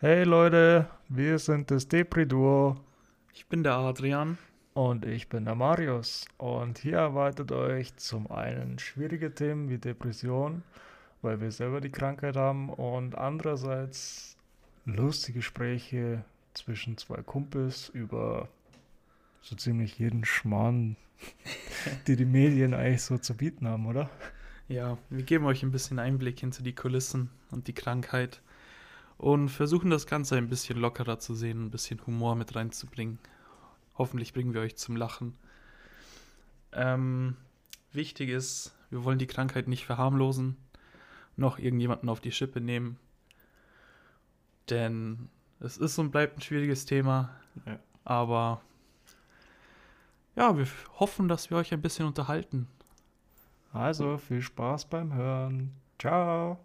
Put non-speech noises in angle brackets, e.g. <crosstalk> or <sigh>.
Hey Leute, wir sind das Depri-Duo Ich bin der Adrian. und ich bin der Marius. Und hier erwartet euch zum einen schwierige Themen wie Depression, weil wir selber die Krankheit haben, und andererseits lustige Gespräche zwischen zwei Kumpels über so ziemlich jeden Schmarrn, <laughs> die die Medien eigentlich so zu bieten haben, oder? Ja, wir geben euch ein bisschen Einblick hinter die Kulissen und die Krankheit und versuchen das Ganze ein bisschen lockerer zu sehen, ein bisschen Humor mit reinzubringen. Hoffentlich bringen wir euch zum Lachen. Ähm, wichtig ist, wir wollen die Krankheit nicht verharmlosen, noch irgendjemanden auf die Schippe nehmen, denn es ist und bleibt ein schwieriges Thema, Ja. aber ja, wir hoffen, dass wir euch ein bisschen unterhalten. Also viel Spaß beim Hören. Ciao.